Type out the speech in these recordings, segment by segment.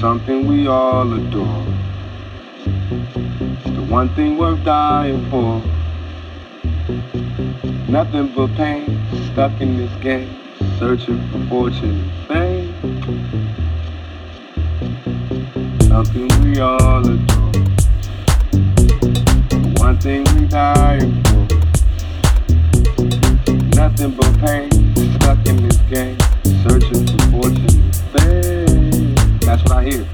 something we all adore. It's the one thing worth dying for. Nothing but pain, stuck in this game, searching for fortune and fame. Something we all adore. The one thing we dying for. Nothing but pain, stuck in this game, searching for fortune and fame. That's what I hear.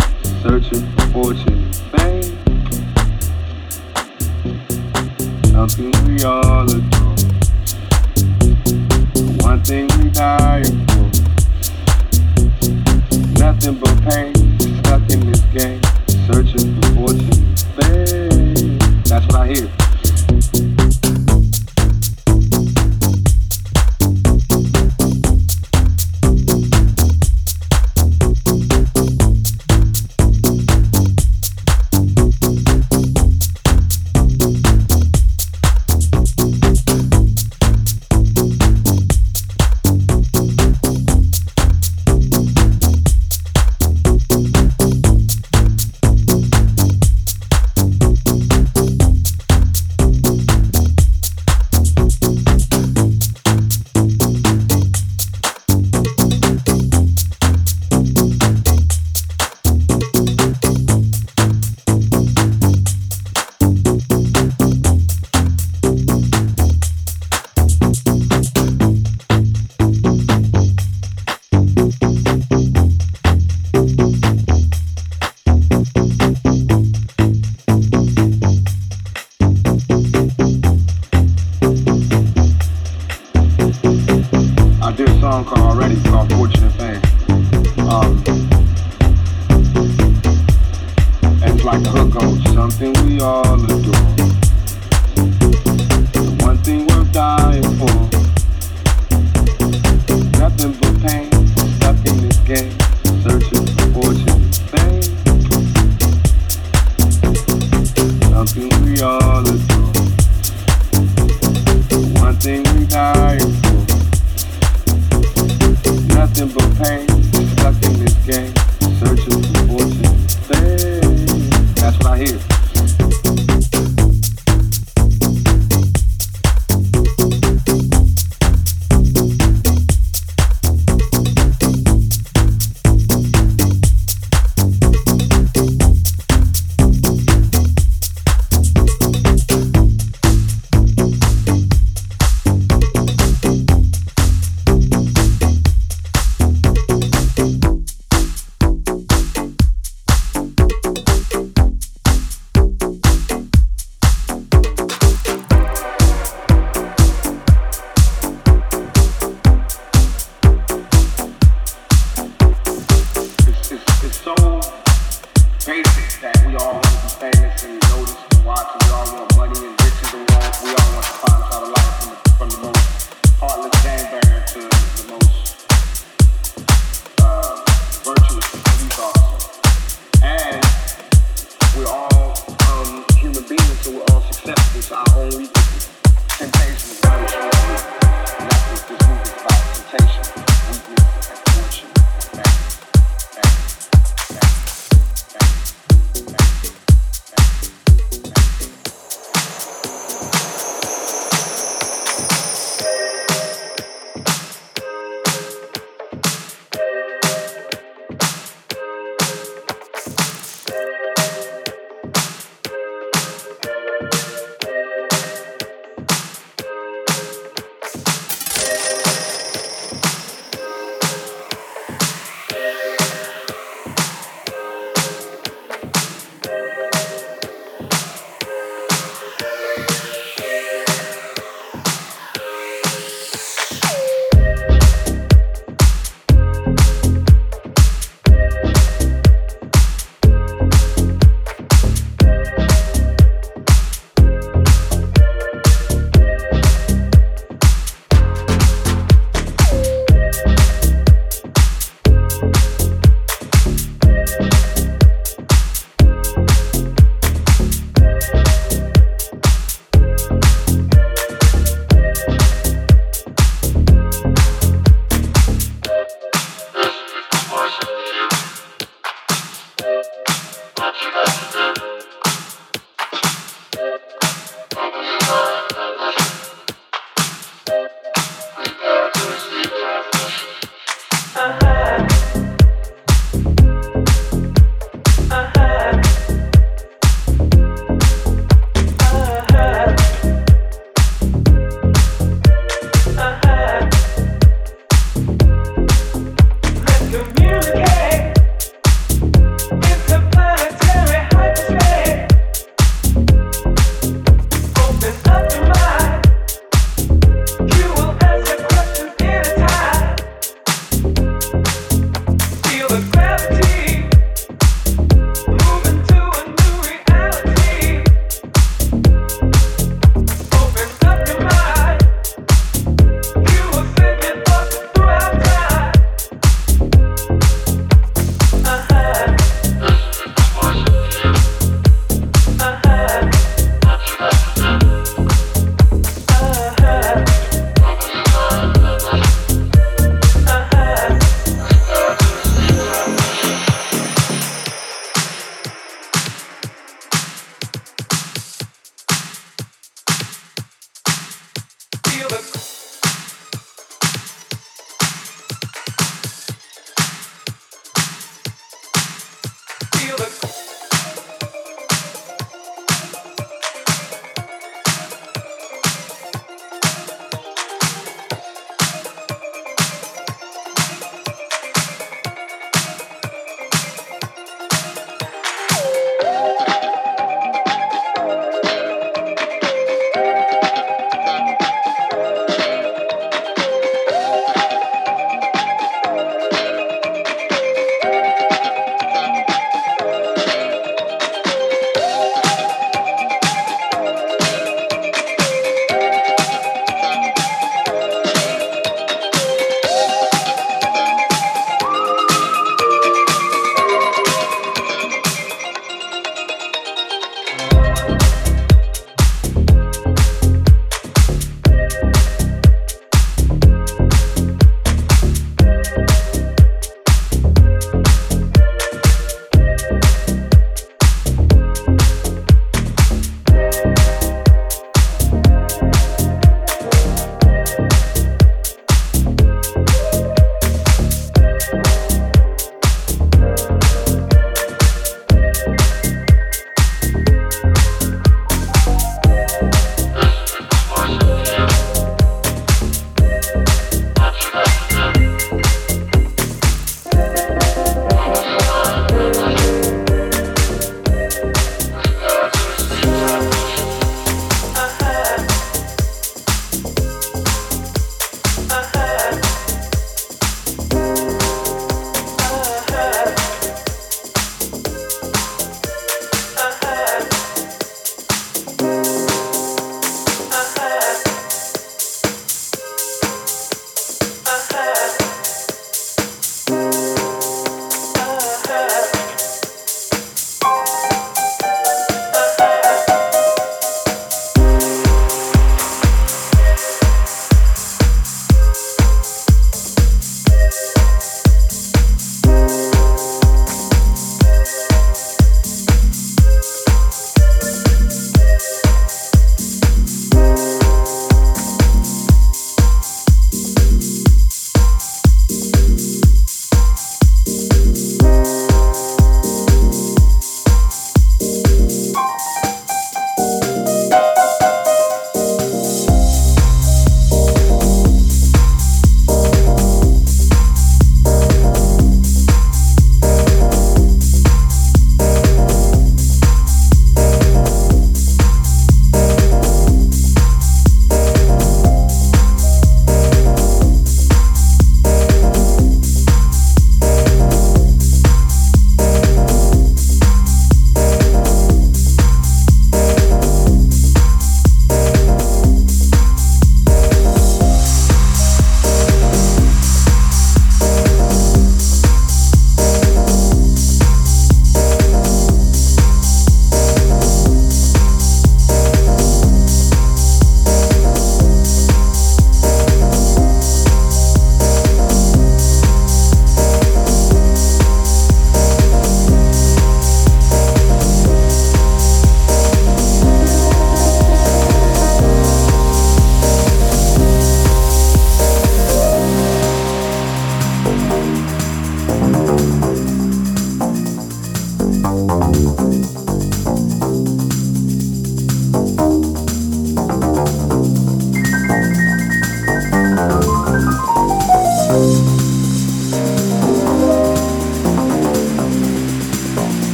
searching for fortune fame. Something we all adore. The one thing we dying for. Nothing but pain, stuck in this game, searching for fortune fame. That's what I hear. song called already called Fortunate Um, it's like the hook goes, something we all adore.